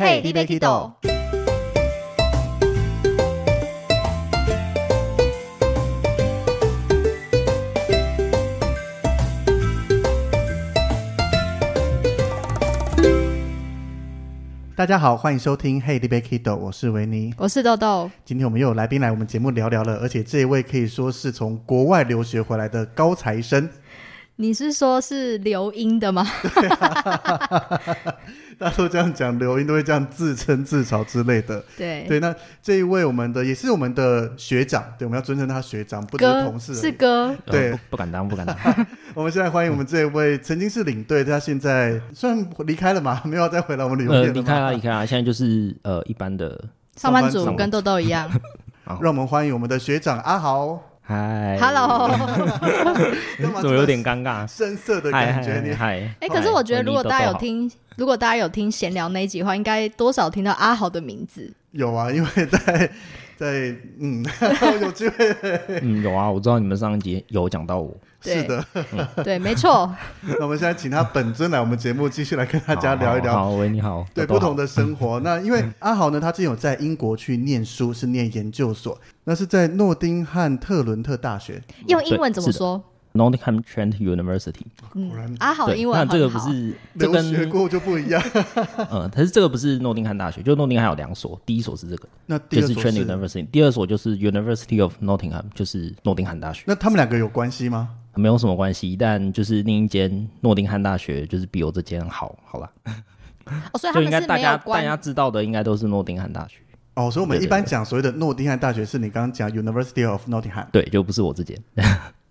嘿，你别 Kido。大家好，欢迎收听《Hey, d b Kido》，我是维尼，我是豆豆。今天我们又有来宾来我们节目聊聊了，而且这一位可以说是从国外留学回来的高材生。你是说是留英的吗？大家都这样讲，刘英都会这样自称自嘲之类的。对对，那这一位我们的也是我们的学长，对，我们要尊称他学长，不是同事，是哥。对，不敢当，不敢当。我们现在欢迎我们这一位曾经是领队，他现在虽然离开了嘛，没有再回来我们旅游店离开了，离开了，现在就是呃一般的上班族，跟豆豆一样。让我们欢迎我们的学长阿豪。嗨，Hello，怎么有点尴尬？深色的感觉，你嗨。哎，可是我觉得如果大家有听，如果大家有听闲聊那一集的话，应该多少听到阿豪的名字。有啊，因为在在嗯，有机会。嗯，有啊，我知道你们上一集有讲到我。是的，对，没错。那我们现在请他本尊来我们节目，继续来跟大家聊一聊。好，喂，你好。对，不同的生活。那因为阿豪呢，他之前有在英国去念书，是念研究所，那是在诺丁汉特伦特大学。用英文怎么说？Nottingham Trent University，果然阿好的英文那这个不是这跟学过就不一样。嗯，可是这个不是诺丁汉大学，就诺丁汉有两所，第一所是这个，那就是 Trent University，第二所就是 University of Nottingham，就是诺丁汉大学。那他们两个有关系吗？没有什么关系，但就是另一间诺丁汉大学就是比我这间好，好了。哦，所以 就应该大家大家知道的应该都是诺丁汉大学。哦，所以我们一般讲所谓的诺丁汉大学，是你刚刚讲 University of Nottingham，对，就不是我这间。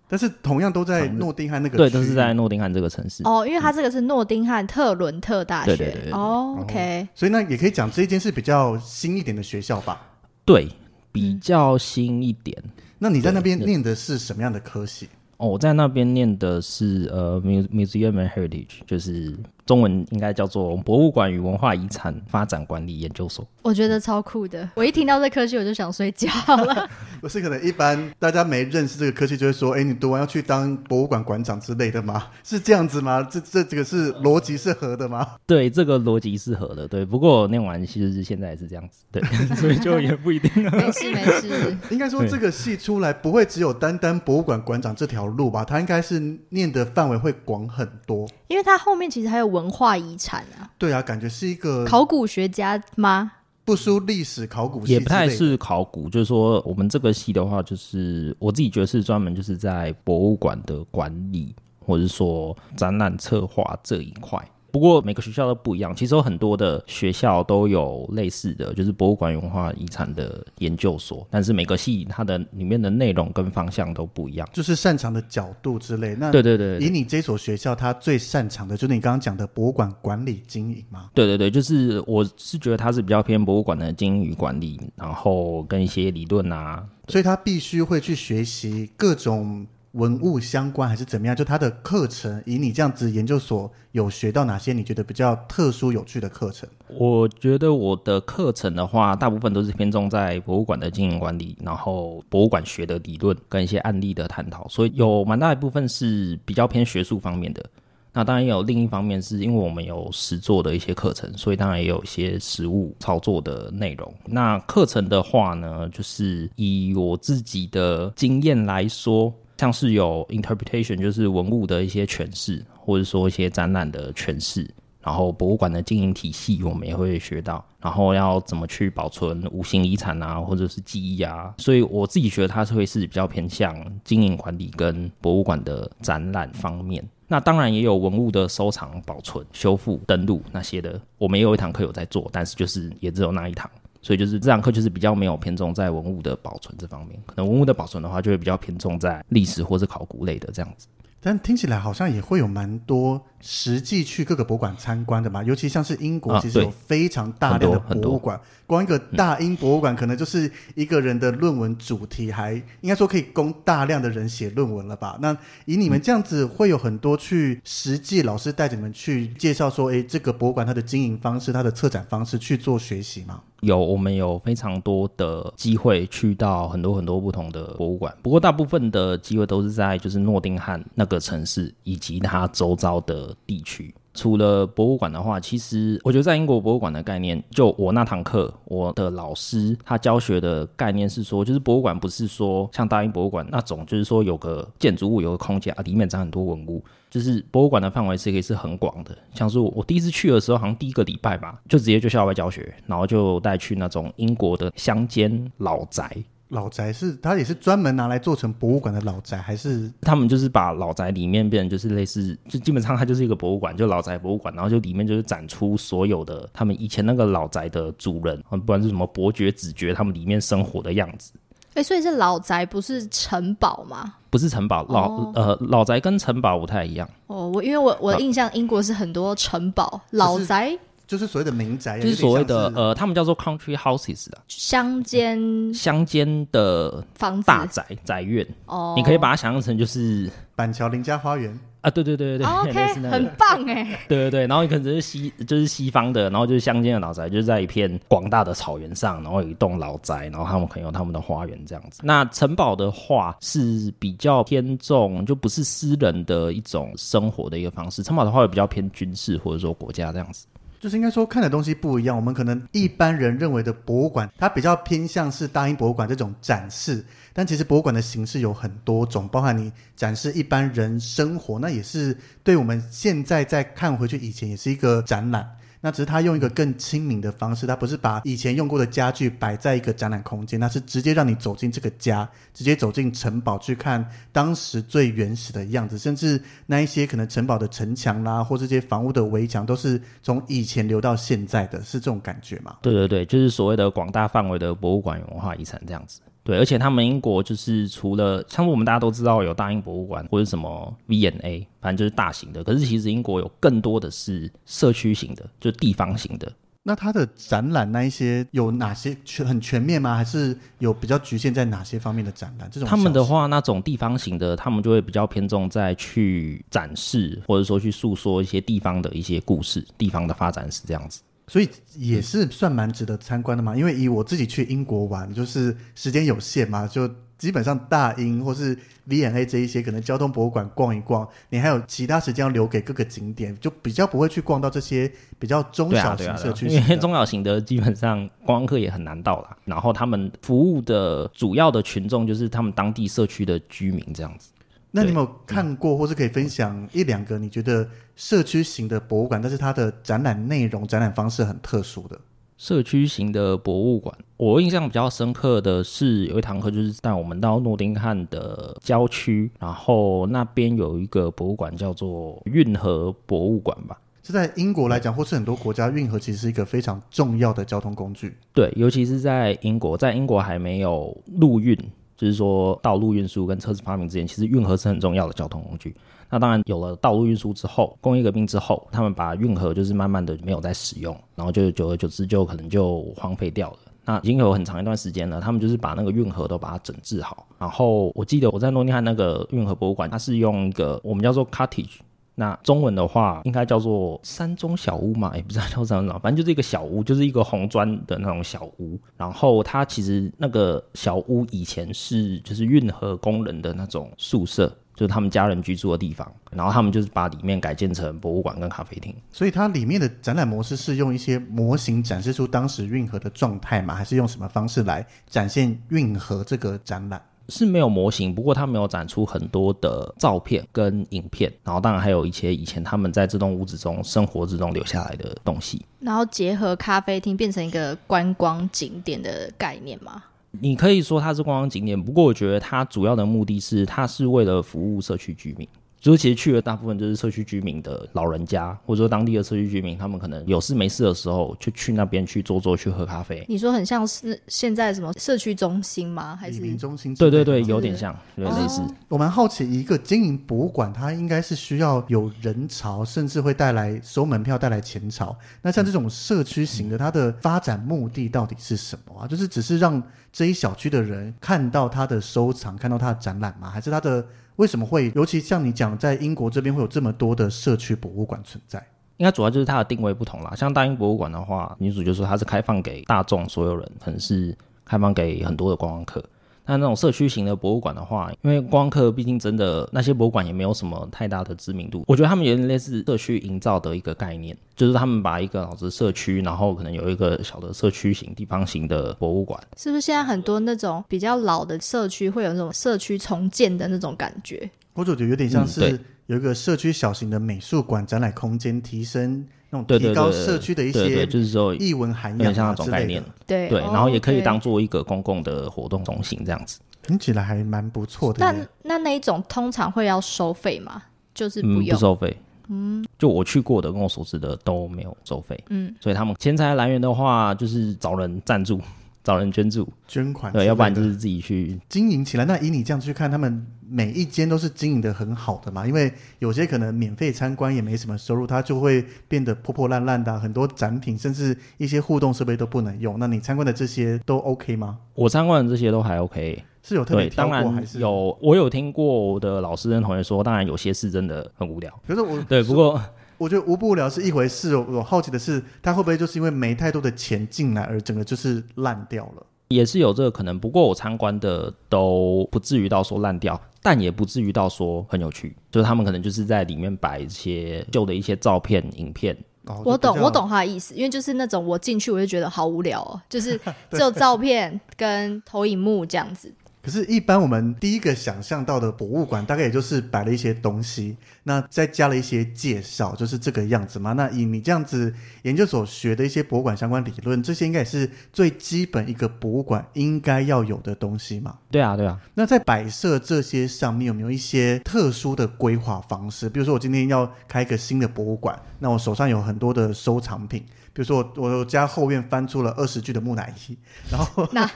但是同样都在诺丁汉那个对，都是在诺丁汉这个城市。哦，因为它这个是诺丁汉特伦特大学，对对对哦，OK，所以那也可以讲这一间是比较新一点的学校吧？对，比较新一点。那你在那边念的是什么样的科系？哦，我在那边念的是呃，Museum and Heritage，就是中文应该叫做博物馆与文化遗产发展管理研究所。我觉得超酷的，我一听到这科系我就想睡觉了。不是，可能一般大家没认识这个科系，就会说：“哎，你读完要去当博物馆馆长之类的吗？”是这样子吗？这这这个是逻辑是合的吗？对，这个逻辑是合的。对，不过念完其实是现在也是这样子，对，所以就也不一定。没事没事，应该说这个系出来不会只有单单博物馆馆长这条路吧？他应该是念的范围会广很多，因为它后面其实还有文化遗产啊。对啊，感觉是一个考古学家吗？不输历史考古，也不太是考古，就是说我们这个系的话，就是我自己觉得是专门就是在博物馆的管理，或者说展览策划这一块。不过每个学校都不一样，其实有很多的学校都有类似的就是博物馆文化遗产的研究所，但是每个系它的里面的内容跟方向都不一样，就是擅长的角度之类。那对对对，以你这所学校，它最擅长的就是你刚刚讲的博物馆管理经营吗？对对对，就是我是觉得它是比较偏博物馆的经营与管理，然后跟一些理论啊，所以他必须会去学习各种。文物相关还是怎么样？就他的课程，以你这样子研究所有学到哪些你觉得比较特殊有趣的课程？我觉得我的课程的话，大部分都是偏重在博物馆的经营管理，然后博物馆学的理论跟一些案例的探讨，所以有蛮大一部分是比较偏学术方面的。那当然也有另一方面，是因为我们有实作的一些课程，所以当然也有一些实物操作的内容。那课程的话呢，就是以我自己的经验来说。像是有 interpretation，就是文物的一些诠释，或者说一些展览的诠释，然后博物馆的经营体系，我们也会学到，然后要怎么去保存无形遗产啊，或者是记忆啊，所以我自己觉得它是会是比较偏向经营管理跟博物馆的展览方面。那当然也有文物的收藏、保存、修复、登录那些的，我们也有一堂课有在做，但是就是也只有那一堂。所以就是这堂课就是比较没有偏重在文物的保存这方面，可能文物的保存的话就会比较偏重在历史或是考古类的这样子。但听起来好像也会有蛮多实际去各个博物馆参观的嘛，尤其像是英国，啊其实有非常大量的博物馆，光一个大英博物馆可能就是一个人的论文主题，还应该说可以供大量的人写论文了吧？那以你们这样子，会有很多去实际老师带着你们去介绍说，诶，这个博物馆它的经营方式、它的策展方式去做学习吗？有我们有非常多的机会去到很多很多不同的博物馆，不过大部分的机会都是在就是诺丁汉那个城市以及它周遭的地区。除了博物馆的话，其实我觉得在英国博物馆的概念，就我那堂课，我的老师他教学的概念是说，就是博物馆不是说像大英博物馆那种，就是说有个建筑物有个空间啊，里面展很多文物，就是博物馆的范围是可以是很广的。像是我我第一次去的时候，好像第一个礼拜吧，就直接就校外教学，然后就带去那种英国的乡间老宅。老宅是它也是专门拿来做成博物馆的老宅，还是他们就是把老宅里面变成就是类似，就基本上它就是一个博物馆，就老宅博物馆，然后就里面就是展出所有的他们以前那个老宅的主人，不管是什么伯爵、子爵，他们里面生活的样子。哎、所以是老宅，不是城堡吗？不是城堡，老、哦呃老宅跟城堡不太一样。哦，我因为我我的印象，英国是很多城堡、老宅、就是所谓的民宅，就是所谓的呃，他们叫做 country houses 的，乡间乡间的房子大宅宅院，哦，你可以把它想象成就是板桥林家花园。啊，对对对对对，OK，很，棒哎。对对对，然后你可能是西就是西方的，然后就是乡间的老宅，就是在一片广大的草原上，然后有一栋老宅，然后他们可能有他们的花园这样子。那城堡的话是比较偏重，就不是私人的一种生活的一个方式，城堡的话会比较偏军事或者说国家这样子。就是应该说看的东西不一样，我们可能一般人认为的博物馆，它比较偏向是大英博物馆这种展示，但其实博物馆的形式有很多种，包含你展示一般人生活，那也是对我们现在再看回去以前也是一个展览。那只是他用一个更亲民的方式，他不是把以前用过的家具摆在一个展览空间，那是直接让你走进这个家，直接走进城堡去看当时最原始的样子，甚至那一些可能城堡的城墙啦，或这些房屋的围墙，都是从以前留到现在的，是这种感觉吗？对对对，就是所谓的广大范围的博物馆文化遗产这样子。对，而且他们英国就是除了像我们大家都知道有大英博物馆或者什么 V&A，反正就是大型的，可是其实英国有更多的是社区型的，就地方型的。那它的展览那一些有哪些全很全面吗？还是有比较局限在哪些方面的展览？这种他们的话，那种地方型的，他们就会比较偏重在去展示，或者说去诉说一些地方的一些故事、地方的发展史这样子。所以也是算蛮值得参观的嘛。因为以我自己去英国玩，就是时间有限嘛，就基本上大英或是 V&A 这一些可能交通博物馆逛一逛，你还有其他时间要留给各个景点，就比较不会去逛到这些比较中小型社区。因为中小型的基本上观光客也很难到啦。然后他们服务的主要的群众就是他们当地社区的居民这样子。那你有没有看过，或是可以分享一两个你觉得社区型的博物馆，但是它的展览内容、展览方式很特殊的？社区型的博物馆，我印象比较深刻的是有一堂课，就是带我们到诺丁汉的郊区，然后那边有一个博物馆叫做运河博物馆吧。这在英国来讲，或是很多国家，运河其实是一个非常重要的交通工具。对，尤其是在英国，在英国还没有陆运，就是说道路运输跟车子发明之间，其实运河是很重要的交通工具。那当然有了道路运输之后，工业革命之后，他们把运河就是慢慢的没有再使用，然后就久而久之就可能就荒废掉了。那已经有很长一段时间了，他们就是把那个运河都把它整治好。然后我记得我在诺丁汉那个运河博物馆，它是用一个我们叫做 cottage，那中文的话应该叫做山中小屋嘛，也不知道叫什么，反正就是一个小屋，就是一个红砖的那种小屋。然后它其实那个小屋以前是就是运河工人的那种宿舍，就是他们家人居住的地方。然后他们就是把里面改建成博物馆跟咖啡厅。所以它里面的展览模式是用一些模型展示出当时运河的状态吗？还是用什么方式来展现运河这个展览？是没有模型，不过他没有展出很多的照片跟影片，然后当然还有一些以前他们在这栋屋子中生活之中留下来的东西。然后结合咖啡厅变成一个观光景点的概念吗。你可以说它是观光景点，不过我觉得它主要的目的是，它是为了服务社区居民。就是其实去的大部分就是社区居民的老人家，或者说当地的社区居民，他们可能有事没事的时候就去那边去坐坐，去喝咖啡。你说很像是现在什么社区中心吗？还是中心？对对对，有点像，有点类似。我蛮好奇，一个经营博物馆，它应该是需要有人潮，甚至会带来收门票、带来钱潮。那像这种社区型的，它的发展目的到底是什么啊？就是只是让这一小区的人看到他的收藏，看到他的展览吗？还是他的？为什么会？尤其像你讲，在英国这边会有这么多的社区博物馆存在，应该主要就是它的定位不同啦。像大英博物馆的话，女主就说它是开放给大众所有人，可能是开放给很多的观光客。那那种社区型的博物馆的话，因为光客毕竟真的那些博物馆也没有什么太大的知名度，我觉得他们有点类似社区营造的一个概念，就是他们把一个老子社区，然后可能有一个小的社区型、地方型的博物馆。是不是现在很多那种比较老的社区会有那种社区重建的那种感觉？我觉得有点像是有一个社区小型的美术馆展览空间，提升那种提高社区的一些就是说艺文涵养像那种概念。对对，然后也可以当做一个公共的活动中心这样子。听起来还蛮不错的。那那那一种通常会要收费吗？就是不不收费。嗯，就我去过的，跟我所知的都没有收费。嗯，所以他们钱财来源的话，就是找人赞助。找人捐助、捐款，对，要不然就是自己去经营起来。那以你这样去看，他们每一间都是经营的很好的嘛？因为有些可能免费参观也没什么收入，它就会变得破破烂烂的，很多展品甚至一些互动设备都不能用。那你参观的这些都 OK 吗？我参观的这些都还 OK，是有特别挑过还是有？我有听过我的老师跟同学说，当然有些是真的很无聊。可是我 对，不过。我觉得无不无聊是一回事。我好奇的是，他会不会就是因为没太多的钱进来，而整个就是烂掉了？也是有这个可能。不过我参观的都不至于到说烂掉，但也不至于到说很有趣。就是他们可能就是在里面摆一些旧的一些照片、影片。我懂，我懂他的意思，因为就是那种我进去我就觉得好无聊哦，就是 只有照片跟投影幕这样子。可是，一般我们第一个想象到的博物馆，大概也就是摆了一些东西，那再加了一些介绍，就是这个样子嘛。那以你这样子研究所学的一些博物馆相关理论，这些应该也是最基本一个博物馆应该要有的东西嘛？对啊，对啊。那在摆设这些上面，有没有一些特殊的规划方式？比如说，我今天要开一个新的博物馆，那我手上有很多的收藏品。比如说我我家后院翻出了二十具的木乃伊，然后那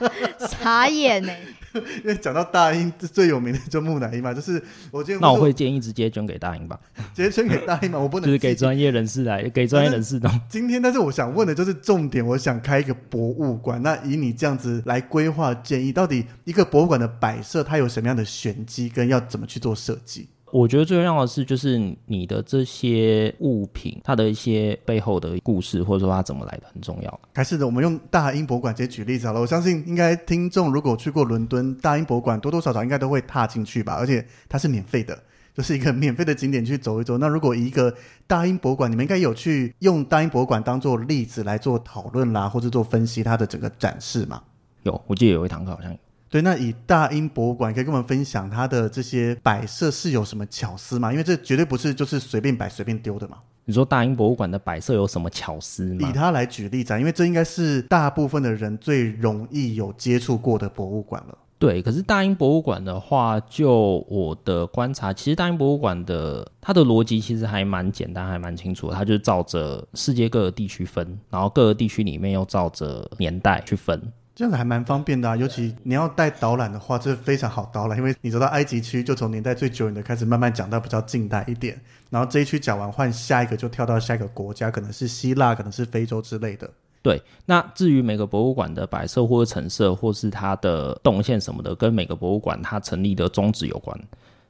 傻眼呢？因为讲到大英最有名的就木乃伊嘛，就是我那我会建议直接捐给大英吧，直接捐给大英嘛，我不能就是给专业人士来，给专业人士的。今天，但是我想问的就是重点，我想开一个博物馆，那以你这样子来规划建议，到底一个博物馆的摆设它有什么样的玄机，跟要怎么去做设计？我觉得最重要的是，就是你的这些物品，它的一些背后的故事，或者说它怎么来的，很重要。还是的，我们用大英博物馆直接举例子好了。我相信，应该听众如果去过伦敦大英博物馆，多多少少应该都会踏进去吧。而且它是免费的，就是一个免费的景点去走一走。那如果一个大英博物馆，你们应该有去用大英博物馆当做例子来做讨论啦，或者做分析它的整个展示嘛？有，我记得有一堂课好像有。对，那以大英博物馆可以跟我们分享它的这些摆设是有什么巧思吗？因为这绝对不是就是随便摆随便丢的嘛。你说大英博物馆的摆设有什么巧思吗？以它来举例子，因为这应该是大部分的人最容易有接触过的博物馆了。对，可是大英博物馆的话，就我的观察，其实大英博物馆的它的逻辑其实还蛮简单，还蛮清楚。它就是照着世界各个地区分，然后各个地区里面又照着年代去分。这样子还蛮方便的啊，尤其你要带导览的话，这是非常好导览，因为你走到埃及区，就从年代最久远的开始慢慢讲到比较近代一点，然后这一区讲完，换下一个就跳到下一个国家，可能是希腊，可能是非洲之类的。对，那至于每个博物馆的摆设或者陈设，或是它的动线什么的，跟每个博物馆它成立的宗旨有关。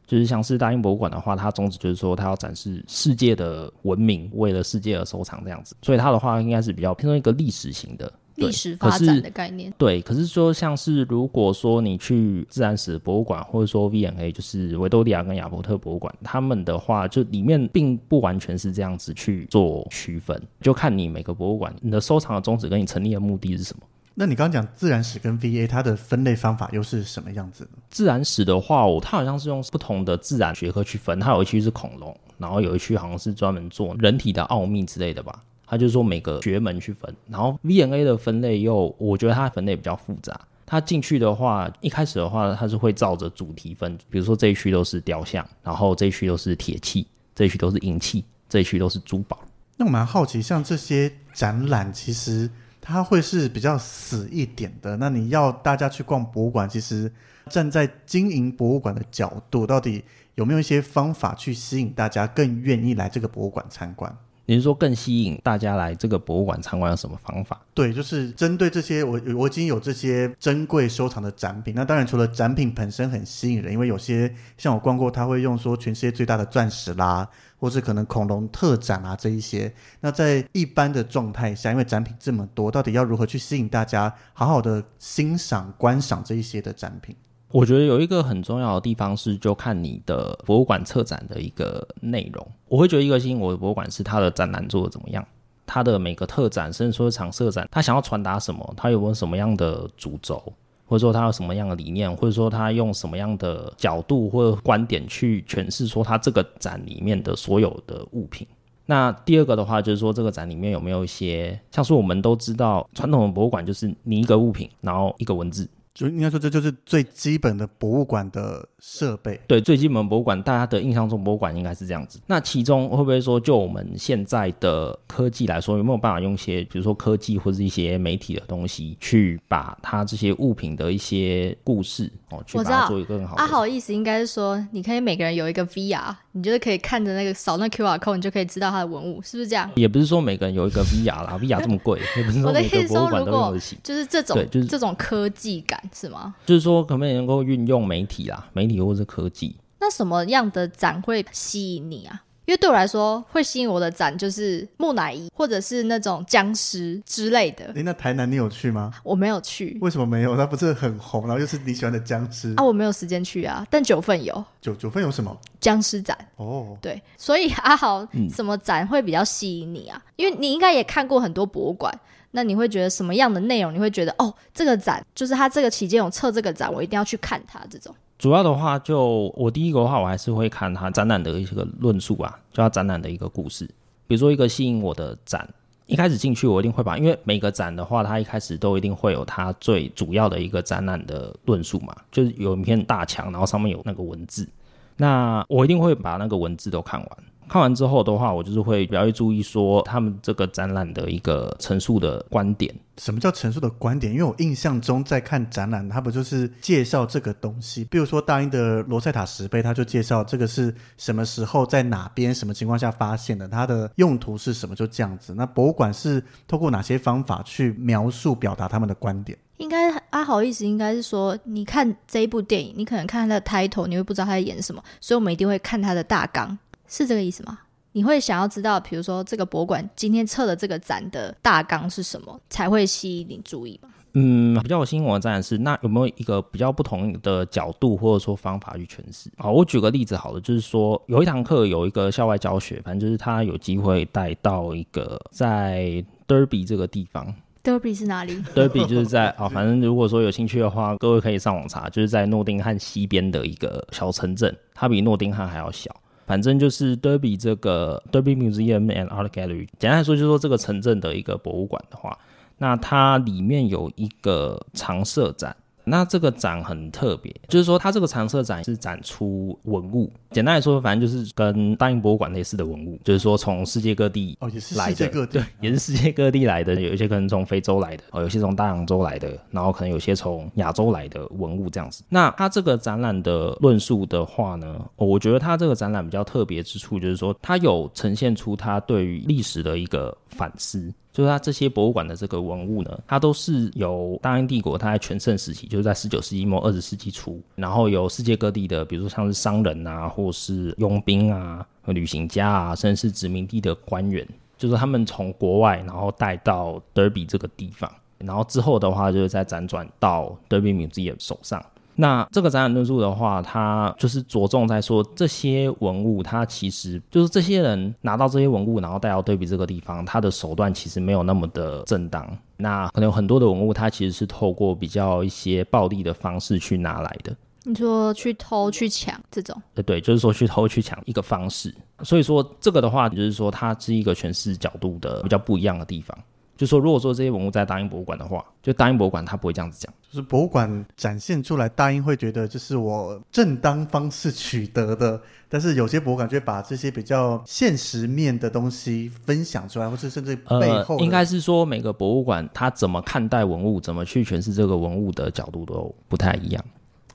就是像是大英博物馆的话，它宗旨就是说它要展示世界的文明，为了世界而收藏这样子，所以它的话应该是比较偏重一个历史型的。历史发展的概念，对。可是说，像是如果说你去自然史博物馆，或者说 V&A，就是维多利亚跟亚伯特博物馆，他们的话，就里面并不完全是这样子去做区分，就看你每个博物馆你的收藏的宗旨跟你成立的目的是什么。那你刚刚讲自然史跟 V&A，它的分类方法又是什么样子呢？自然史的话，我它好像是用不同的自然学科去分，它有一区是恐龙，然后有一区好像是专门做人体的奥秘之类的吧。他就是说每个学门去分，然后 V N A 的分类又，我觉得它分类比较复杂。它进去的话，一开始的话，它是会照着主题分，比如说这一区都是雕像，然后这一区都是铁器，这一区都是银器，这一区都是珠宝。那我蛮好奇，像这些展览，其实它会是比较死一点的。那你要大家去逛博物馆，其实站在经营博物馆的角度，到底有没有一些方法去吸引大家更愿意来这个博物馆参观？你是说更吸引大家来这个博物馆参观有什么方法？对，就是针对这些，我我已经有这些珍贵收藏的展品。那当然，除了展品本身很吸引人，因为有些像我逛过，他会用说全世界最大的钻石啦，或是可能恐龙特展啊这一些。那在一般的状态下，因为展品这么多，到底要如何去吸引大家好好的欣赏、观赏这一些的展品？我觉得有一个很重要的地方是，就看你的博物馆策展的一个内容。我会觉得一个吸引我的博物馆是它的展览做的怎么样，它的每个特展甚至说常设展，它想要传达什么，它有没有什么样的主轴，或者说它有什么样的理念，或者说它用什么样的角度或者观点去诠释说它这个展里面的所有的物品。那第二个的话，就是说这个展里面有没有一些，像是我们都知道传统的博物馆就是你一个物品，然后一个文字。就应该说，这就是最基本的博物馆的设备。对，最基本博物馆，大家的印象中博物馆应该是这样子。那其中会不会说，就我们现在的科技来说，有没有办法用一些，比如说科技或者一些媒体的东西，去把它这些物品的一些故事哦，去把它做一个更好的？阿好意思应该是说，你可以每个人有一个 VR，你就是可以看着那个扫那 QR code，你就可以知道它的文物是不是这样？也不是说每个人有一个 VR 啦，VR 这么贵，也不是说每个博物馆都用得起。就是这种，对，就是这种科技感。是吗？就是说，可不可以能够运用媒体啦，媒体或是科技？那什么样的展会吸引你啊？因为对我来说，会吸引我的展就是木乃伊，或者是那种僵尸之类的。哎，那台南你有去吗？我没有去。为什么没有？它不是很红，然后又是你喜欢的僵尸啊？我没有时间去啊。但九份有。九九份有什么？僵尸展。哦，对。所以阿豪，什么展会比较吸引你啊？因为你应该也看过很多博物馆。那你会觉得什么样的内容？你会觉得哦，这个展就是它这个期间有测这个展，我一定要去看它。这种主要的话，就我第一个的话，我还是会看他展览的一些个论述吧，就他展览的一个故事。比如说一个吸引我的展，一开始进去我一定会把，因为每个展的话，它一开始都一定会有它最主要的一个展览的论述嘛，就是有一片大墙，然后上面有那个文字，那我一定会把那个文字都看完。看完之后的话，我就是会比较会注意说他们这个展览的一个陈述的观点。什么叫陈述的观点？因为我印象中在看展览，它不就是介绍这个东西？比如说大英的罗塞塔石碑，它就介绍这个是什么时候在哪边什么情况下发现的，它的用途是什么，就这样子。那博物馆是透过哪些方法去描述表达他们的观点？应该阿豪意思应该是说，你看这一部电影，你可能看它的 title，你会不知道他在演什么，所以我们一定会看它的大纲。是这个意思吗？你会想要知道，比如说这个博物馆今天测的这个展的大纲是什么，才会吸引你注意吗？嗯，比较吸引我的展是，那有没有一个比较不同的角度或者说方法去诠释？好，我举个例子，好了，就是说有一堂课有一个校外教学，反正就是他有机会带到一个在 Derby 这个地方。Derby 是哪里？Derby 就是在啊，反正如果说有兴趣的话，各位可以上网查，就是在诺丁汉西边的一个小城镇，它比诺丁汉还要小。反正就是 Derby 这个 Derby Museum and Art Gallery，简单来说就是说这个城镇的一个博物馆的话，那它里面有一个常设展。那这个展很特别，就是说它这个常设展是展出文物。简单来说，反正就是跟大英博物馆类似的文物，就是说从世界各地哦，也是来的，对，也是世界各地来的。有一些可能从非洲来的，哦，有些从大洋洲来的，然后可能有些从亚洲来的文物这样子。那它这个展览的论述的话呢，我觉得它这个展览比较特别之处，就是说它有呈现出它对于历史的一个反思。就是它这些博物馆的这个文物呢，它都是由大英帝国它在全盛时期，就是在十九世纪末二十世纪初，然后由世界各地的，比如说像是商人啊，或是佣兵啊、旅行家啊，甚至是殖民地的官员，就是他们从国外然后带到德比这个地方，然后之后的话就是再辗转到德比米自己的手上。那这个展览论述的话，它就是着重在说这些文物，它其实就是这些人拿到这些文物，然后带到对比这个地方，他的手段其实没有那么的正当。那可能有很多的文物，它其实是透过比较一些暴力的方式去拿来的。你说去偷去抢这种？呃，对，就是说去偷去抢一个方式。所以说这个的话，就是说它是一个诠释角度的比较不一样的地方。就说如果说这些文物在大英博物馆的话，就大英博物馆它不会这样子讲。就是博物馆展现出来，大英会觉得这是我正当方式取得的，但是有些博物馆就会把这些比较现实面的东西分享出来，或是甚至背呃后，的应该是说每个博物馆它怎么看待文物，怎么去诠释这个文物的角度都不太一样。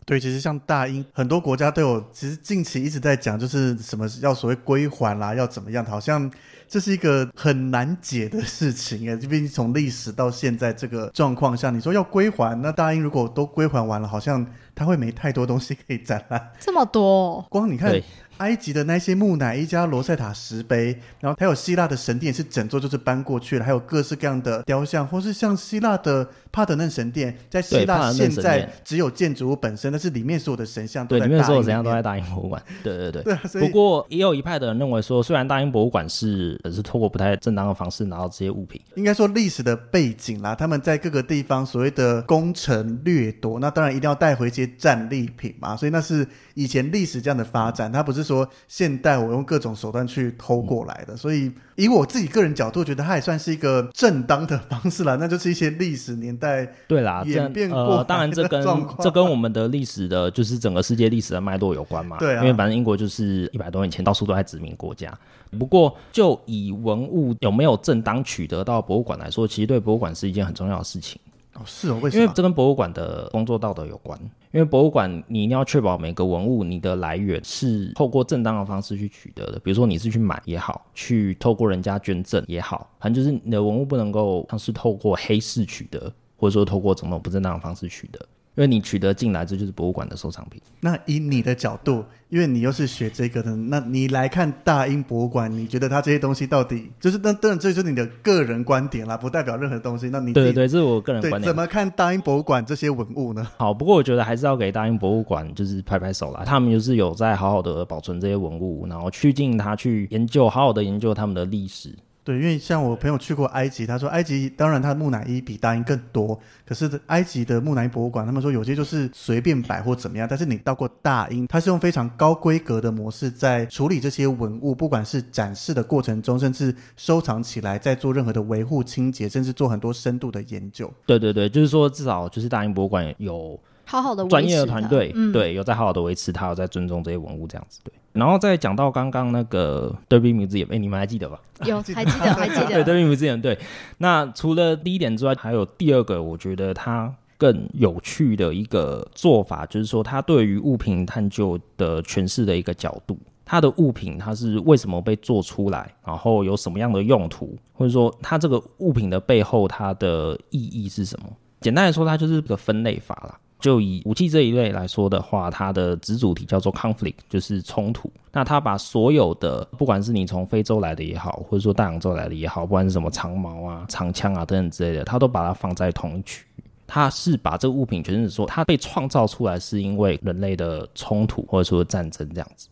对，其实像大英，很多国家都有，其实近期一直在讲，就是什么要所谓归还啦，要怎么样，好像这是一个很难解的事情哎，毕竟从历史到现在这个状况下，你说要归还，那大英如果都归还完了，好像它会没太多东西可以展览。这么多哦、光你看埃及的那些木乃伊加罗塞塔石碑，然后还有希腊的神殿是整座就是搬过去了，还有各式各样的雕像，或是像希腊的帕德嫩神殿，在希腊现在只有建筑物本身，但是里面所有的神像都对，在里面所有大英里面怎样都在大英博物馆。对对对。对 啊，不过也有一派的人认为说，虽然大英博物馆是是透过不太正当的方式拿到这些物品，应该说历史的背景啦，他们在各个地方所谓的攻城掠夺，那当然一定要带回一些战利品嘛，所以那是以前历史这样的发展，它不是说现代我用各种手段去偷过来的，所以以我自己个人角度，觉得它也算是一个正当的方式啦，那就是一些历史年代对啦，演这变过呃，当然这跟这跟我们的历史的，就是整个世界历史的脉络有关嘛。对啊因为反正英国就是一百多年前到处都在殖民国家。不过，就以文物有没有正当取得到博物馆来说，其实对博物馆是一件很重要的事情。哦，是哦，为什么？因为这跟博物馆的工作道德有关。因为博物馆你一定要确保每个文物你的来源是透过正当的方式去取得的，比如说你是去买也好，去透过人家捐赠也好，反正就是你的文物不能够像是透过黑市取得，或者说透过种种不正当的方式取得。因为你取得进来，这就是博物馆的收藏品。那以你的角度，因为你又是学这个的，那你来看大英博物馆，你觉得它这些东西到底就是那当然这就是你的个人观点啦，不代表任何东西。那你对对对，这是我个人对观点怎。么看大英博物馆这些文物呢？好，不过我觉得还是要给大英博物馆就是拍拍手啦，他们就是有在好好的保存这些文物，然后去进它去研究，好好的研究他们的历史。对，因为像我朋友去过埃及，他说埃及当然它的木乃伊比大英更多，可是埃及的木乃伊博物馆，他们说有些就是随便摆或怎么样，但是你到过大英，它是用非常高规格的模式在处理这些文物，不管是展示的过程中，甚至收藏起来，在做任何的维护、清洁，甚至做很多深度的研究。对对对，就是说至少就是大英博物馆有好好的专业的团队，嗯，对，有在好好的维持它，有在尊重这些文物这样子。对，然后再讲到刚刚那个 Derby Museum，哎，你们还记得吧？有还记得还记 对得，，Derby Museum，对。那除了第一点之外，还有第二个，我觉得它更有趣的一个做法，就是说它对于物品探究的诠释的一个角度。它的物品它是为什么被做出来，然后有什么样的用途，或者说它这个物品的背后它的意义是什么？简单来说，它就是个分类法啦。就以武器这一类来说的话，它的子主题叫做 conflict，就是冲突。那它把所有的，不管是你从非洲来的也好，或者说大洋洲来的也好，不管是什么长矛啊、长枪啊等等之类的，它都把它放在同一区域。它是把这个物品就是说，它被创造出来是因为人类的冲突或者说战争这样子。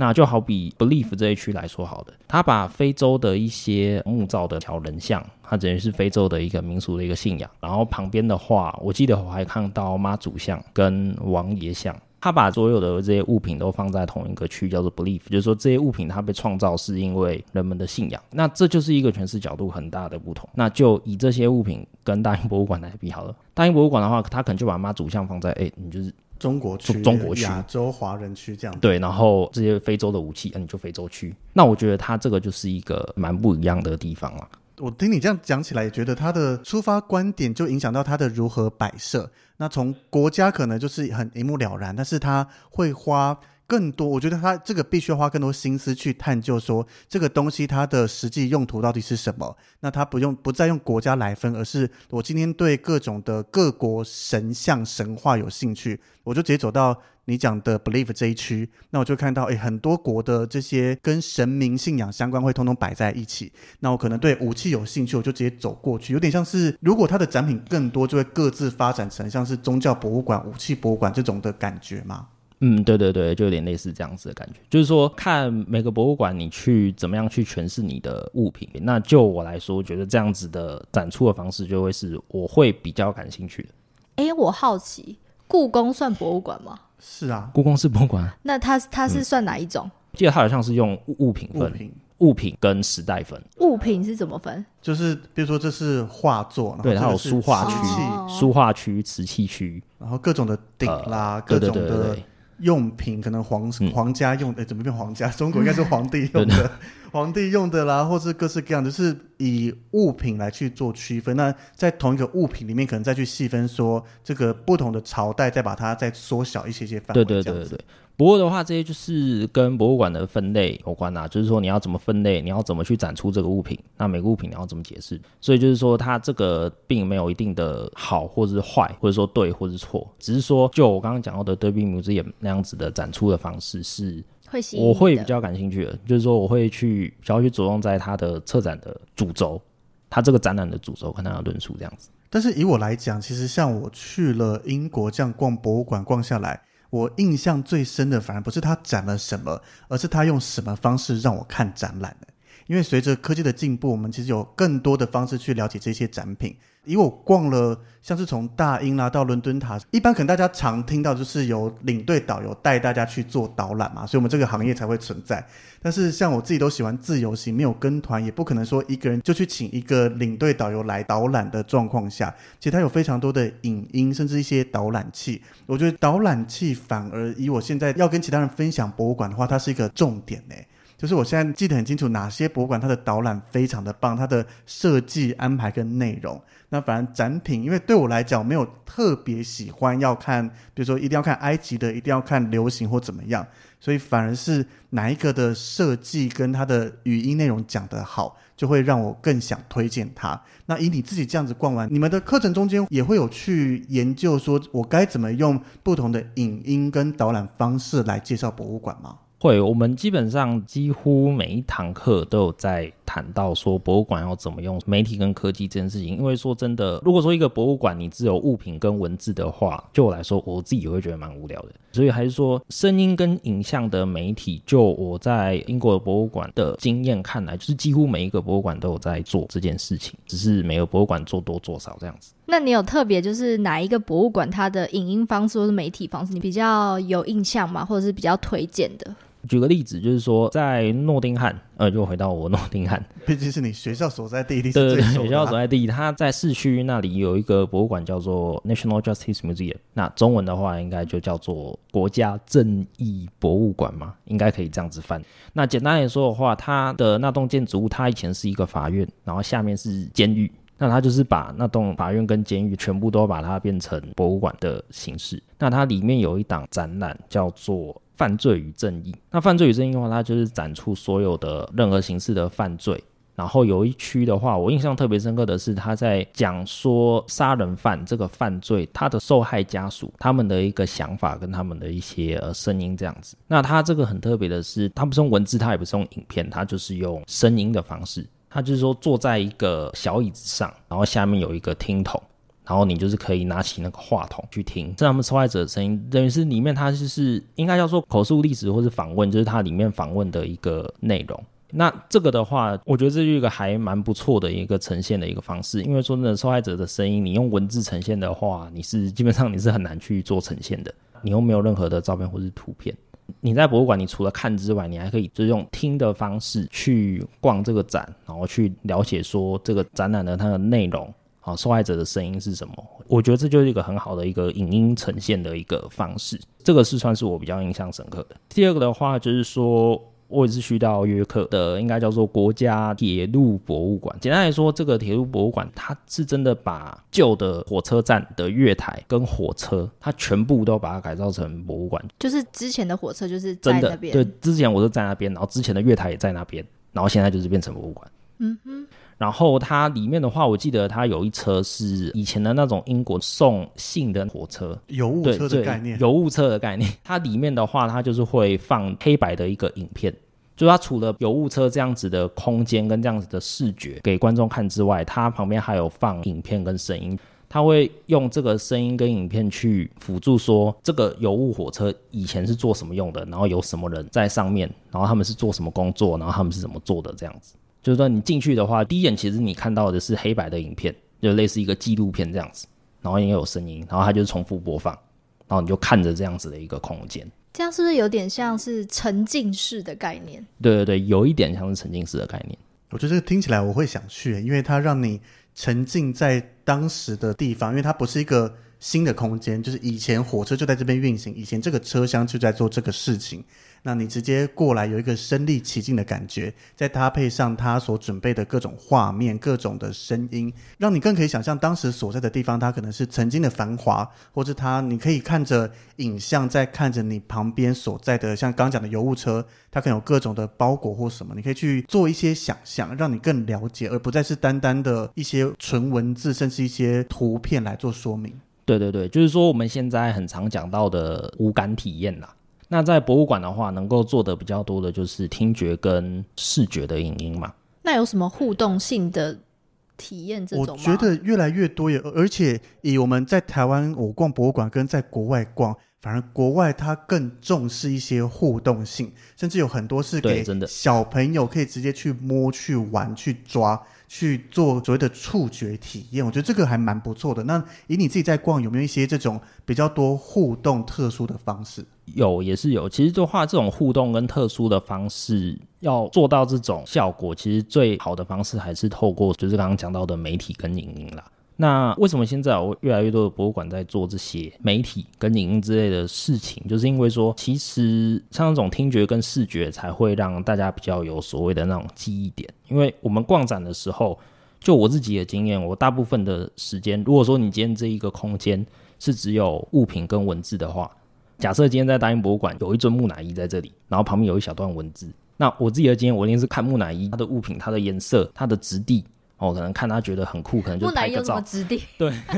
那就好比 Belief 这一区来说好的，他把非洲的一些木造的小人像，它等于是非洲的一个民俗的一个信仰。然后旁边的话，我记得我还看到妈祖像跟王爷像，他把所有的这些物品都放在同一个区，叫做 Belief，就是说这些物品它被创造是因为人们的信仰。那这就是一个诠释角度很大的不同。那就以这些物品跟大英博物馆来比好了，大英博物馆的话，他可能就把妈祖像放在，哎，你就是中国区、中中国区亚洲华人区这样子。对，然后这些非洲的武器，嗯，你就非洲区。那我觉得它这个就是一个蛮不一样的地方了。我听你这样讲起来，也觉得他的出发观点就影响到他的如何摆设。那从国家可能就是很一目了然，但是他会花更多，我觉得他这个必须要花更多心思去探究，说这个东西它的实际用途到底是什么。那他不用不再用国家来分，而是我今天对各种的各国神像神话有兴趣，我就直接走到你讲的 believe 这一区，那我就看到，诶，很多国的这些跟神明信仰相关会通通摆在一起。那我可能对武器有兴趣，我就直接走过去，有点像是如果它的展品更多，就会各自发展成像是宗教博物馆、武器博物馆这种的感觉嘛。嗯，对对对，就有点类似这样子的感觉，就是说看每个博物馆你去怎么样去诠释你的物品。那就我来说，我觉得这样子的展出的方式就会是我会比较感兴趣的。哎，我好奇，故宫算博物馆吗？是啊，故宫是博物馆，那它它是算哪一种？记得它好像是用物物品分，物品。物品跟时代分。物品是怎么分？就是比如说这是画作，然后对，它有这个是书画瓷器。区哦、书画区、瓷器区，然后各种的鼎啦，各种的对对对对用品，可能皇、嗯。皇家用的，怎么变皇家？中国应该是皇帝 用的，皇帝用的啦，或是各式各样的，就是以物品来去做区分。那在同一个物品里面，可能再去细分说这个不同的朝代，再把它再缩小一些些范围。对对对对对。不过的话，这些就是跟博物馆的分类有关啦、就是说你要怎么分类，你要怎么去展出这个物品，那每个物品你要怎么解释。所以就是说，它这个并没有一定的好或者是坏，或者说对或者是错，只是说就我刚刚讲到的 Derby Museum 那样子的展出的方式是会吸引我会比较感兴趣的，就是说我会去比较去着重在它的策展的主轴，它这个展览的主轴跟它的论述这样子。但是以我来讲，其实像我去了英国这样逛博物馆逛下来，我印象最深的反而不是它展了什么，而是它用什么方式让我看展览的。因为随着科技的进步，我们其实有更多的方式去了解这些展品。以我逛了，像是从大英啦到伦敦塔，一般可能大家常听到就是有领队导游带大家去做导览嘛，所以我们这个行业才会存在。但是像我自己都喜欢自由行，没有跟团，也不可能说一个人就去请一个领队导游来导览的状况下，其实它有非常多的影音，甚至一些导览器。我觉得导览器反而以我现在要跟其他人分享博物馆的话，它是一个重点呢。就是我现在记得很清楚，哪些博物馆它的导览非常的棒，它的设计安排跟内容。那反正展品，因为对我来讲，没有特别喜欢要看，比如说一定要看埃及的，一定要看流行或怎么样，所以反而是哪一个的设计跟它的语音内容讲得好，就会让我更想推荐它。那以你自己这样子逛完，你们的课程中间也会有去研究说，我该怎么用不同的影音跟导览方式来介绍博物馆吗？会，我们基本上几乎每一堂课都有在谈到说博物馆要怎么用媒体跟科技这件事情。因为说真的，如果说一个博物馆你只有物品跟文字的话，就我来说，我自己也会觉得蛮无聊的。所以还是说，声音跟影像的媒体，就我在英国的博物馆的经验看来，就是几乎每一个博物馆都有在做这件事情，只是每个博物馆做多做少这样子。那你有特别就是哪一个博物馆它的影音方式或是媒体方式你比较有印象吗？或者是比较推荐的？举个例子，就是说在诺丁汉，呃，就回到我诺丁汉，毕竟是你学校所在地，一定对对对，学校所在地，它在市区那里有一个博物馆叫做 National Justice Museum，那中文的话应该就叫做国家正义博物馆嘛，应该可以这样子翻。那简单来说的话，它的那栋建筑物，它以前是一个法院，然后下面是监狱。那它就是把那栋法院跟监狱全部都把它变成博物馆的形式。那它里面有一档展览叫做犯罪与正义。那犯罪与正义的话，它就是展出所有的任何形式的犯罪。然后有一区的话，我印象特别深刻的是，他在讲说杀人犯这个犯罪，他的受害家属他们的一个想法跟他们的一些呃声音这样子。那他这个很特别的是，他不是用文字，他也不是用影片，他就是用声音的方式。他就是说坐在一个小椅子上，然后下面有一个听筒。然后你就是可以拿起那个话筒去听，是他们受害者的声音，等于是里面它就是应该叫做口述历史或是访问，就是它里面访问的一个内容。那这个的话，我觉得这是一个还蛮不错的一个呈现的一个方式，因为说真的，受害者的声音，你用文字呈现的话，你是基本上你是很难去做呈现的，你又没有任何的照片或是图片。你在博物馆，你除了看之外，你还可以就是用听的方式去逛这个展，然后去了解说这个展览的它的内容。好，受害者的声音是什么？我觉得这就是一个很好的一个影音呈现的一个方式，这个是算是我比较印象深刻的。第二个的话，就是说我也是去到约克的，应该叫做国家铁路博物馆。简单来说，这个铁路博物馆它是真的把旧的火车站的月台跟火车，它全部都把它改造成博物馆。就是之前的火车就是在真的那边，对，之前我是在那边，然后之前的月台也在那边，然后现在就是变成博物馆。嗯哼，然后它里面的话，我记得它有一车是以前的那种英国送信的火车，油物车的概念，邮物车的概念。它里面的话，它就是会放黑白的一个影片，就是它除了邮物车这样子的空间跟这样子的视觉给观众看之外，它旁边还有放影片跟声音。它会用这个声音跟影片去辅助说这个邮物火车以前是做什么用的，然后有什么人在上面，然后他们是做什么工作，然后他们是怎么做的这样子。就是说你进去的话，第一眼其实你看到的是黑白的影片，就类似一个纪录片这样子，然后也有声音，然后它就是重复播放，然后你就看着这样子的一个空间。这样是不是有点像是沉浸式的概念？对对对，有一点像是沉浸式的概念。我觉得这个听起来我会想去，因为它让你沉浸在当时的地方，因为它不是一个新的空间，就是以前火车就在这边运行，以前这个车厢就在做这个事情。那你直接过来有一个身临其境的感觉，再搭配上他所准备的各种画面、各种的声音，让你更可以想象当时所在的地方，它可能是曾经的繁华，或者它你可以看着影像，在看着你旁边所在的，像刚讲的油物车，它可能有各种的包裹或什么，你可以去做一些想象，让你更了解，而不再是单单的一些纯文字，甚至一些图片来做说明。对对对，就是说我们现在很常讲到的无感体验啦。那在博物馆的话，能够做的比较多的就是听觉跟视觉的影音嘛。那有什么互动性的体验？这种我觉得越来越多，也而且以我们在台湾我逛博物馆跟在国外逛，反而国外它更重视一些互动性，甚至有很多是给小朋友可以直接去摸、去玩、去抓。去做所谓的触觉体验，我觉得这个还蛮不错的。那以你自己在逛，有没有一些这种比较多互动、特殊的方式？有，也是有。其实的话，这种互动跟特殊的方式，要做到这种效果，其实最好的方式还是透过就是刚刚讲到的媒体跟影音啦。那为什么现在有越来越多的博物馆在做这些媒体跟影音之类的事情？就是因为说，其实像那种听觉跟视觉才会让大家比较有所谓的那种记忆点。因为我们逛展的时候，就我自己的经验，我大部分的时间，如果说你今天这一个空间是只有物品跟文字的话，假设今天在大英博物馆有一尊木乃伊在这里，然后旁边有一小段文字，那我自己的经验，我一定是看木乃伊它的物品、它的颜色、它的质地。哦，可能看他觉得很酷，可能就拍个照。对，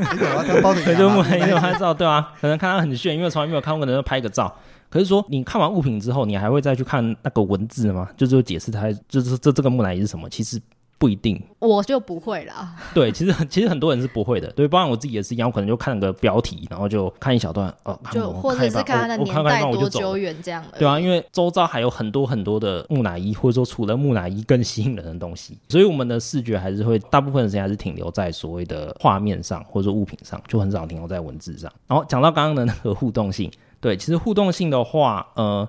可就木乃伊拍照，对啊，可能看他很炫，因为从来没有看过，可能就拍个照。可是说，你看完物品之后，你还会再去看那个文字吗？就是解释它，就是这这个木乃伊是什么？其实。不一定，我就不会啦。对，其实其实很多人是不会的。对，包括我自己也是一样，我可能就看个标题，然后就看一小段，哦，就或者是看它的年代多久远这样的。对啊，因为周遭还有很多很多的木乃伊，或者说除了木乃伊更吸引人的东西，所以我们的视觉还是会大部分的时间还是停留在所谓的画面上，或者说物品上，就很少停留在文字上。然后讲到刚刚的那个互动性，对，其实互动性的话，呃，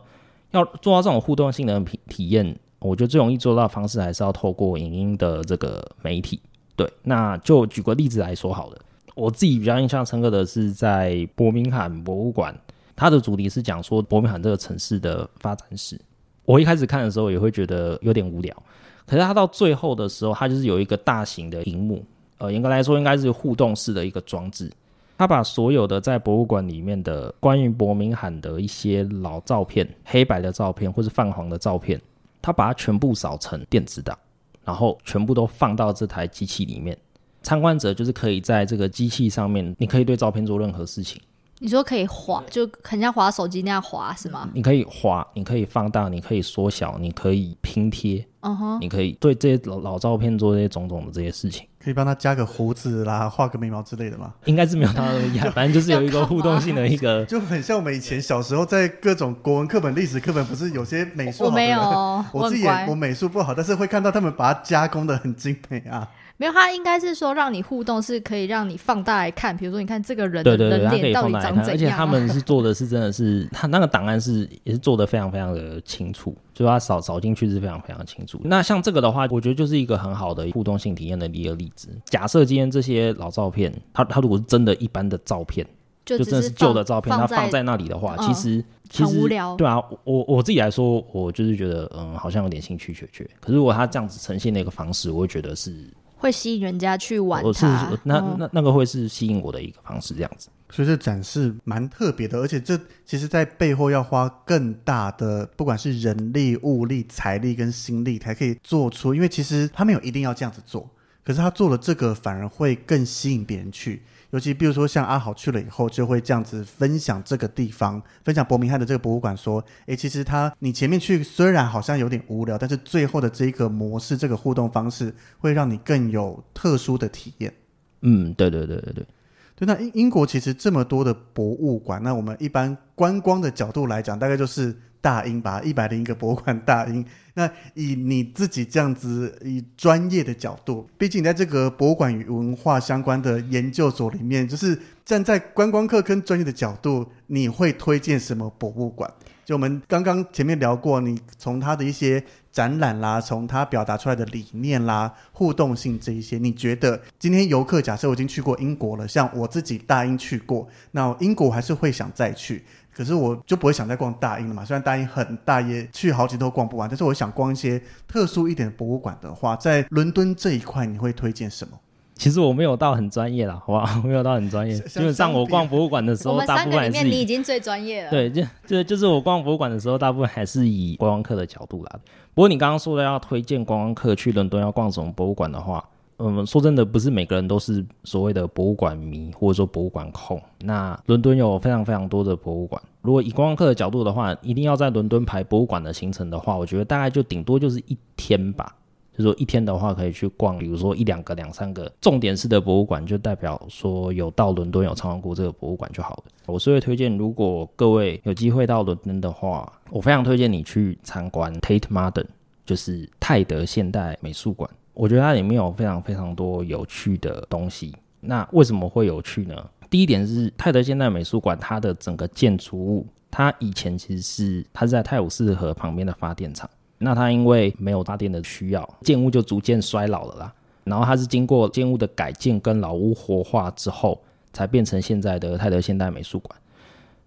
要做到这种互动性的体体验。我觉得最容易做到的方式还是要透过影音的这个媒体。对，那就举个例子来说好了。我自己比较印象深刻的是在伯明翰博物馆，它的主题是讲说伯明翰这个城市的发展史。我一开始看的时候也会觉得有点无聊，可是它到最后的时候，它就是有一个大型的荧幕，呃，严格来说应该是互动式的一个装置。它把所有的在博物馆里面的关于伯明翰的一些老照片、黑白的照片或是泛黄的照片。他把它全部扫成电子档，然后全部都放到这台机器里面。参观者就是可以在这个机器上面，你可以对照片做任何事情。你说可以滑，就很像滑手机那样滑，是吗？你可以滑，你可以放大，你可以缩小，你可以拼贴，嗯哼，你可以对这些老老照片做这些种种的这些事情。可以帮他加个胡子啦，画个眉毛之类的吗？应该是没有他那么厉害，反正就是有一个互动性的一个，就很像我们以前小时候在各种国文课本、历史课本，不是有些美术我没有，我自己也我美术不好，但是会看到他们把它加工的很精美啊。没有，他应该是说让你互动，是可以让你放大来看。比如说，你看这个人的人脸到底长怎样？而且他们是做的是真的是，他那个档案是也是做的非常非常的清楚，就他扫扫进去是非常非常清楚。那像这个的话，我觉得就是一个很好的互动性体验的一个例子。假设今天这些老照片，他他如果是真的一般的照片，就真的是旧的照片，它放在那里的话，其实其实对啊，我我自己来说，我就是觉得嗯，好像有点兴趣缺缺。可是如果他这样子呈现的一个方式，我会觉得是。会吸引人家去玩它，那那那个会是吸引我的一个方式，这样子。所以这展示蛮特别的，而且这其实在背后要花更大的，不管是人力、物力、财力跟心力，才可以做出。因为其实他没有一定要这样子做，可是他做了这个，反而会更吸引别人去。尤其比如说像阿豪去了以后，就会这样子分享这个地方，分享伯明翰的这个博物馆，说：诶，其实他你前面去虽然好像有点无聊，但是最后的这个模式，这个互动方式会让你更有特殊的体验。嗯，对对对对对。对，那英英国其实这么多的博物馆，那我们一般观光的角度来讲，大概就是大英吧，一百零一个博物馆大英。那以你自己这样子以专业的角度，毕竟你在这个博物馆与文化相关的研究所里面，就是站在观光客跟专业的角度，你会推荐什么博物馆？就我们刚刚前面聊过，你从他的一些展览啦，从他表达出来的理念啦、互动性这一些，你觉得今天游客假设我已经去过英国了，像我自己大英去过，那英国还是会想再去，可是我就不会想再逛大英了嘛。虽然大英很大，也去好几都逛不完，但是我想逛一些特殊一点的博物馆的话，在伦敦这一块，你会推荐什么？其实我没有到很专业啦，好不好？没有到很专业。基本上我逛博物馆的时候，大部分还是你已经最专业了。，对，就就就是我逛博物馆的时候，大部分还是以观光客的角度啦。不过你刚刚说的要推荐观光客去伦敦要逛什么博物馆的话，嗯，说真的，不是每个人都是所谓的博物馆迷或者说博物馆控。那伦敦有非常非常多的博物馆，如果以观光客的角度的话，一定要在伦敦排博物馆的行程的话，我觉得大概就顶多就是一天吧。就说一天的话，可以去逛，比如说一两个、两三个重点式的博物馆，就代表说有到伦敦有参观过这个博物馆就好了。我是会推荐，如果各位有机会到伦敦的话，我非常推荐你去参观 Tate Modern，就是泰德现代美术馆。我觉得它里面有非常非常多有趣的东西。那为什么会有趣呢？第一点是泰德现代美术馆，它的整个建筑物，它以前其实是它是在泰晤士河旁边的发电厂。那它因为没有发电的需要，建物就逐渐衰老了啦。然后它是经过建物的改建跟老屋活化之后，才变成现在的泰德现代美术馆。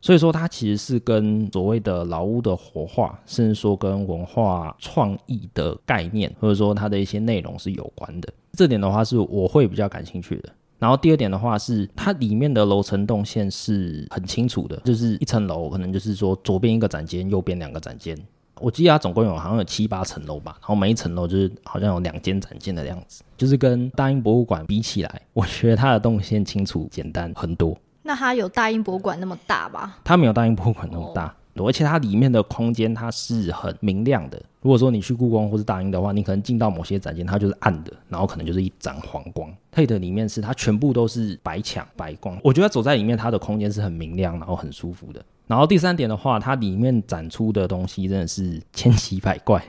所以说，它其实是跟所谓的老屋的活化，甚至说跟文化创意的概念，或者说它的一些内容是有关的。这点的话，是我会比较感兴趣的。然后第二点的话是，它里面的楼层动线是很清楚的，就是一层楼可能就是说左边一个展间，右边两个展间。我记得它总共有好像有七八层楼吧，然后每一层楼就是好像有两间展间的样子，就是跟大英博物馆比起来，我觉得它的动线清楚简单很多。那它有大英博物馆那么大吧？它没有大英博物馆那么大，而且它里面的空间它是很明亮的。如果说你去故宫或是大英的话，你可能进到某些展间，它就是暗的，然后可能就是一盏黄光。Tate 里面是它全部都是白墙白光，我觉得走在里面，它的空间是很明亮，然后很舒服的。然后第三点的话，它里面展出的东西真的是千奇百怪，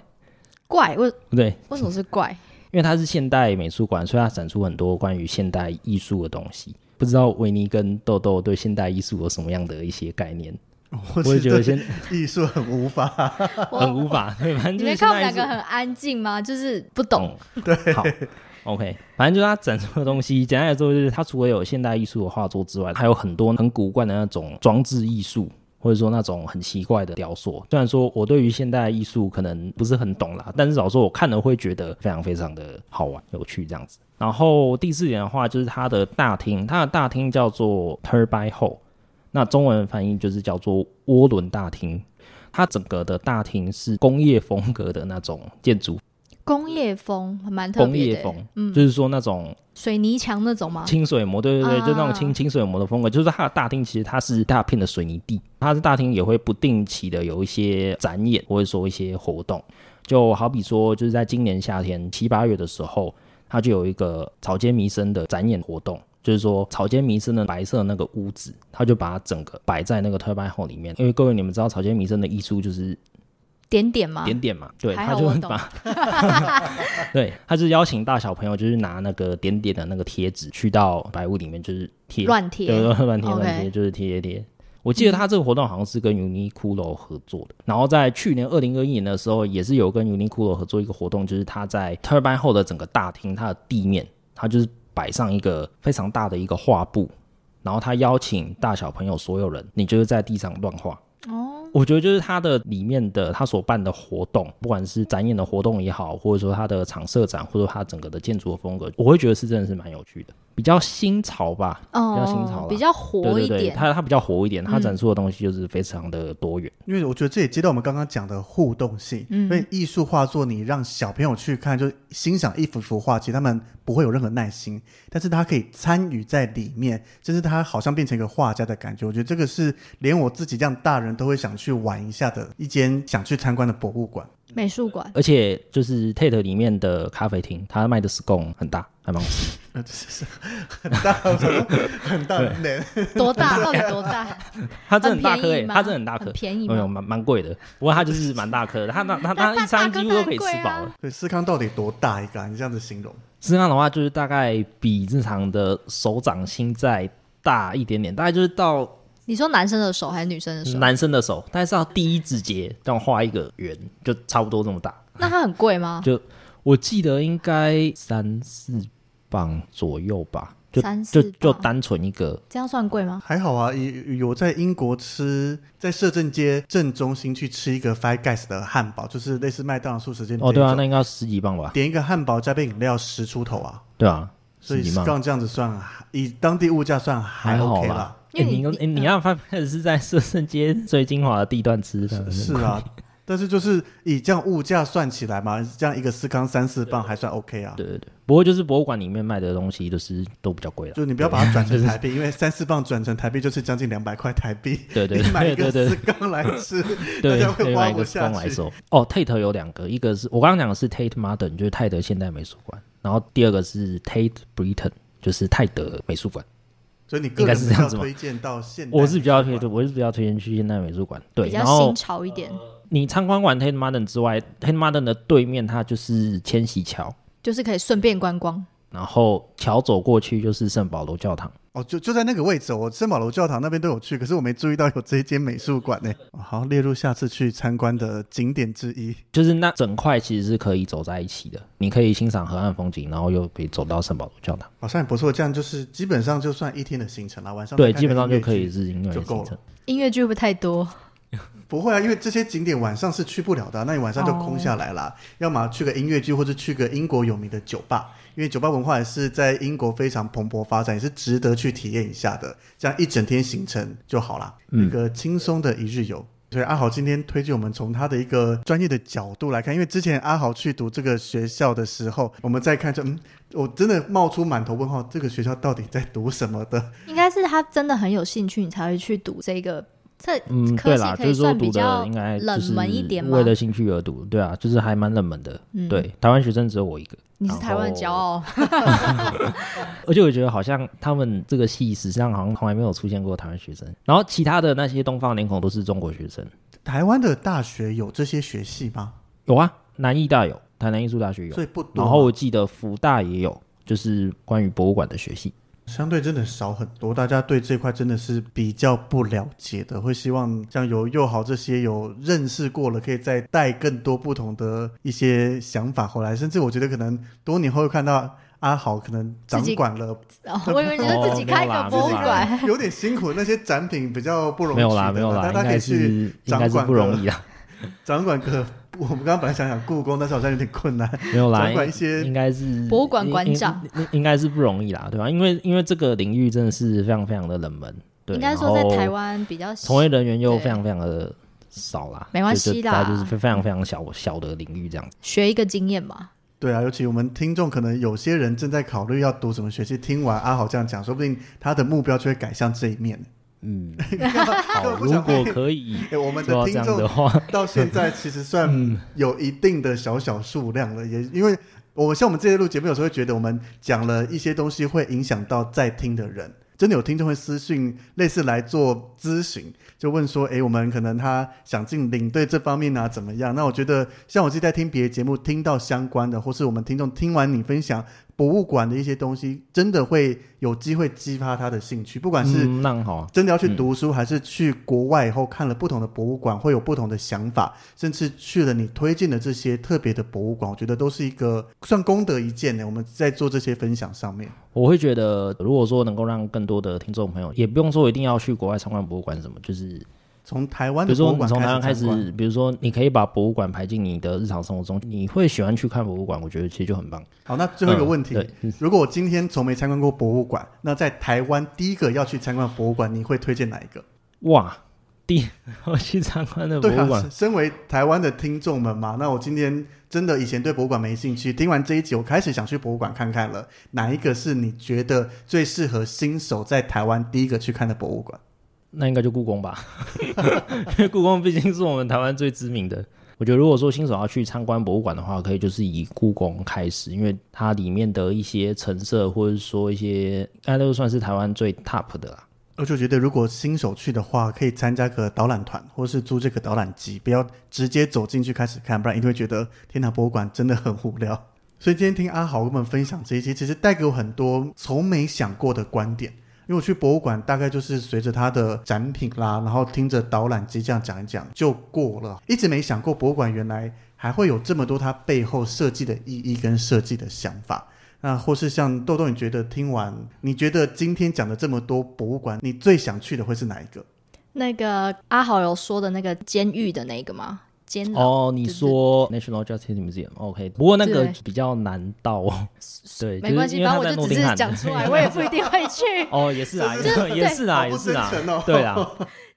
怪为对不对？为什么是怪？因为它是现代美术馆，所以它展出很多关于现代艺术的东西。不知道维尼跟豆豆对现代艺术有什么样的一些概念？我我也觉得对现艺术很无法。很无法，对，反正你就是没看我们两个很安静吗？就是不懂。对，好，OK，反正就是他展出的东西，简单来说就是他除了有现代艺术的画作之外，还有很多很古怪的那种装置艺术。或者说那种很奇怪的雕塑，虽然说我对于现代艺术可能不是很懂啦，但是少说我看了会觉得非常非常的好玩、有趣这样子。然后第四点的话，就是它的大厅，它的大厅叫做 Turbine Hall，那中文翻译就是叫做涡轮大厅。它整个的大厅是工业风格的那种建筑，工业风蛮特工别的，业风，嗯，就是说那种水泥墙那种吗？清水模，对对对，啊就那种清清水模的风格。就是它的大厅其实它是大片的水泥地，它的大厅也会不定期的有一些展演或者说一些活动，就好比说就是在今年夏天七八月的时候，它就有一个草间弥生的展演活动。就是说，草间弥生的白色那个屋子，它就把它整个摆在那个特拜后里面。因为各位你们知道，草间弥生的艺术就是点点吗？点点嘛，对，他就把 对，他就是邀请大小朋友，就是拿那个点点的那个贴纸去到白屋里面，就是贴乱贴对，乱贴乱贴，就是贴贴贴。我记得他这个活动好像是跟 Uniqlo 合作的，然后在去年二零二一年的时候，也是有跟 Uniqlo 合作一个活动，就是他在 Turbine 后的整个大厅，它的地面，它就是摆上一个非常大的一个画布，然后他邀请大小朋友所有人，你就是在地上乱画。哦，我觉得就是它的里面的它所办的活动，不管是展演的活动也好，或者说它的场设展，或者说它整个的建筑的风格，我会觉得是真的是蛮有趣的，比较新潮吧，比较新潮比较活一点。它它比较活一点，它嗯展出的东西就是非常的多元。因为我觉得这也接到我们刚刚讲的互动性，嗯因为艺术画作你让小朋友去看，就欣赏一幅幅画，其实他们不会有任何耐心，但是他可以参与在里面，就是他好像变成一个画家的感觉。我觉得这个是连我自己这样大人都会想去玩一下的一间想去参观的博物馆。美术馆而且就是 Tate 里面的咖啡厅，它卖的 scone 很大，还蛮好吃。呃这是很大，很大的。多大？到底多大？它真的很大颗诶、它真的很大颗，便宜没有吗？蛮蛮贵的。不过它就是蛮大颗的，它那它它一餐几乎都可以吃饱了。对，思康到底多大一个、啊？你这样子形容，思康的话，就是大概比正常的手掌心再大一点点，大概就是到你说男生的手还是女生的手？男生的手，大概是到第一指节这样画一个圆，就差不多这么大。那它很贵吗？就我记得应该三四磅左右吧，就就就单纯一个。这样算贵吗？还好啊。有有在英国吃，在摄政街正中心去吃一个 Five Guys 的汉堡，就是类似麦当劳素食店哦，对啊，那应该要十几磅吧？点一个汉堡加杯饮料十出头啊，对啊，所以十几磅。刚这样子算，以当地物价算还还好你因为你你你让发现 是在摄政街最精华的地段吃的，是啊，但是就是以这样物价算起来嘛，这样一个四缸三四磅还算 OK 啊。对对对。不过就是博物馆里面卖的东西，就是都比较贵了。就你不要把它转成台币，因为三四磅转成台币就是将近两百块台币。对对你买一个对对对司康来吃，对，大家会可以买一个花不下去。工来收。哦，Tate 有两个，一个是我刚刚讲的是 Tate Modern，就是泰德现代美术馆，然后第二个是 Tate Britain，就是泰德美术馆。所以你个应该人是这样子吗推荐到现代我是比较推，我是比较推荐去现代美术馆。对，比较然后新潮一点，你参观完 Tate Modern 之外，Tate Modern 的对面它就是千禧桥，就是可以顺便观光。然后桥走过去就是圣保罗教堂。哦，就就在那个位置哦，我圣保罗教堂那边都有去，可是我没注意到有这一间美术馆呢。哦好，列入下次去参观的景点之一。就是那整块其实是可以走在一起的，你可以欣赏河岸风景，然后又可以走到圣保罗教堂。好像也不错，这样就是基本上就算一天的行程了，晚上对，基本上就可以是音乐就够了的行程。音乐剧会不会太多？不会啊，因为这些景点晚上是去不了的啊、那你晚上就空下来啦。要么去个音乐剧，或者去个英国有名的酒吧，因为酒吧文化也是在英国非常蓬勃发展，也是值得去体验一下的。这样一整天行程就好啦，一个轻松的一日游。所以阿豪今天推荐我们从他的一个专业的角度来看，因为之前阿豪去读这个学校的时候，我们再看就嗯，我真的冒出满头问号，这个学校到底在读什么的？应该是他真的很有兴趣，你才会去读这个。这嗯，对啦，就是说读算比较的应该冷就是门一点吗为了兴趣而读，对啊，就是还蛮冷门的。嗯对，台湾学生只有我一个，你是台湾的骄傲，而且我觉得好像他们这个系史上好像从来没有出现过台湾学生，然后其他的那些东方脸孔都是中国学生。台湾的大学有这些学系吗？有啊，南艺大有，台南艺术大学有所，以不多。然后我记得福大也有，就是关于博物馆的学系。相对真的少很多，大家对这块真的是比较不了解的，会希望像有又好这些有认识过了，可以再带更多不同的一些想法回来，甚至我觉得可能多年后会看到阿豪可能掌管了，哦我以为你是自己开一个博物馆，有点辛苦，那些展品比较不容易没有啦，没有啦，大家可以应该是去掌管不容易啊，掌管个。我们刚刚本来想想故宫，但是好像有点困难。没有啦，掌管一些应该是博物馆馆长应，该是不容易啦，对吧？因为因为这个领域真的是非常非常的冷门，对，应该说在台湾比较从业人员又非常非常的少啦，没关系啦就是非常非常小小的领域这样子。学一个经验嘛。对啊，尤其我们听众可能有些人正在考虑要读什么学系，听完阿豪这样讲，说不定他的目标就会改向这一面。嗯，根 好，如果可以 哎，我们的听众的话，到现在其实嗯算有一定的小小数量了，也因为我像我们这些录节目，有时候会觉得我们讲了一些东西会影响到在听的人。真的有听众会私讯，类似来做咨询，就问说：“诶，我们可能他想进领队这方面啊，怎么样？”那我觉得，像我自己在听别的节目，听到相关的，或是我们听众听完你分享博物馆的一些东西，真的会有机会激发他的兴趣，不管是。真的要去读书，还是去国外以后看了不同的博物馆，会有不同的想法，甚至去了你推荐的这些特别的博物馆，我觉得都是一个算功德一件呢。我们在做这些分享上面，我会觉得，如果说能够让更多的听众朋友，也不用说一定要去国外参观博物馆什么，就是从台湾比如说你的博物馆从台湾开始，比如说你可以把博物馆排进你的日常生活中，你会喜欢去看博物馆，我觉得其实就很棒。好，那最后一个问题，嗯，如果我今天从没参观过博物馆，那在台湾第一个要去参观博物馆，你会推荐哪一个？哇，第我去参观的博物馆身，身为台湾的听众们嘛，那我今天真的以前对博物馆没兴趣，听完这一集，我开始想去博物馆看看了。哪一个是你觉得最适合新手在台湾第一个去看的博物馆？那应该就故宫吧，因为故宫毕竟是我们台湾最知名的。我觉得如果说新手要去参观博物馆的话，可以就是以故宫开始，因为它里面的一些陈设或者说一些，应该都算是台湾最 top 的啦。我就觉得，如果新手去的话，可以参加个导览团，或是租这个导览机，不要直接走进去开始看，不然一定会觉得天堂博物馆真的很无聊。所以今天听阿豪跟我们分享这些，其实带给我很多从没想过的观点。因为我去博物馆，大概就是随着它的展品啦，然后听着导览机这样讲一讲就过了，一直没想过博物馆原来还会有这么多它背后设计的意义跟设计的想法。那或是像豆豆，你觉得听完，你觉得今天讲的这么多博物馆，你最想去的会是哪一个？那个阿豪有说的那个监狱的那个吗？监牢哦，你说 National Justice Museum，OK，不过那个比较难到哦。对，没关系，反正我就只是为它在诺丁汉讲出来，我也不一定会去，哦，也是啊，也就是也是啊，也是啊对啊，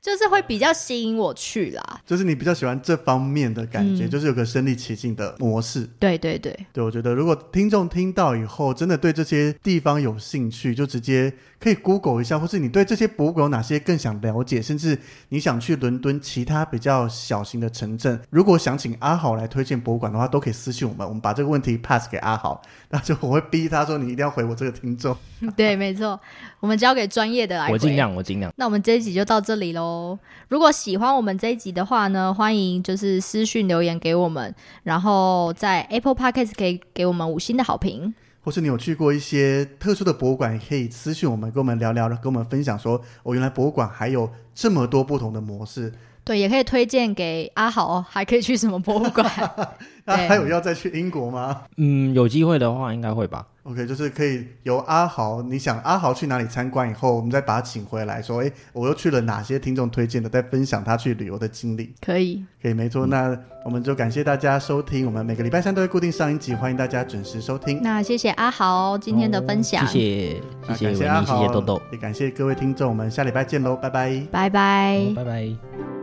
就是会比较吸引我去啦。就是你比较喜欢这方面的感觉，嗯就是有个身临其境的模式。对对对，对，我觉得如果听众听到以后，真的对这些地方有兴趣，就直接可以 Google 一下，或是你对这些博物馆有哪些更想了解，甚至你想去伦敦其他比较小型的城镇，如果想请阿豪来推荐博物馆的话，都可以私信我们，我们把这个问题 pass 给阿豪，那就我会逼他说你一定要回我这个听众。对，没错，我们交给专业的来。我尽量，我尽量。那我们这一集就到这里喽。如果喜欢我们这一集的话呢，欢迎就是私讯留言给我们，然后在 Apple Podcast 可以给我们五星的好评。或是你有去过一些特殊的博物馆，也可以私信我们，跟我们聊聊，跟我们分享说，哦，原来博物馆还有这么多不同的模式。对，也可以推荐给阿豪，哦还可以去什么博物馆？那还有要再去英国吗嗯，有机会的话应该会吧。？OK，就是可以由阿豪，你想阿豪去哪里参观以后，我们再把他请回来，说，哎，我又去了哪些听众推荐的，再分享他去旅游的经历。可以，可以，没错。那我们就感谢大家收听，我们每个礼拜三都会固定上一集，欢迎大家准时收听。那谢谢阿豪今天的分享，谢谢，谢谢阿豪，谢豆豆，也感谢各位听众，我们下礼拜见喽，拜拜。拜拜。拜拜。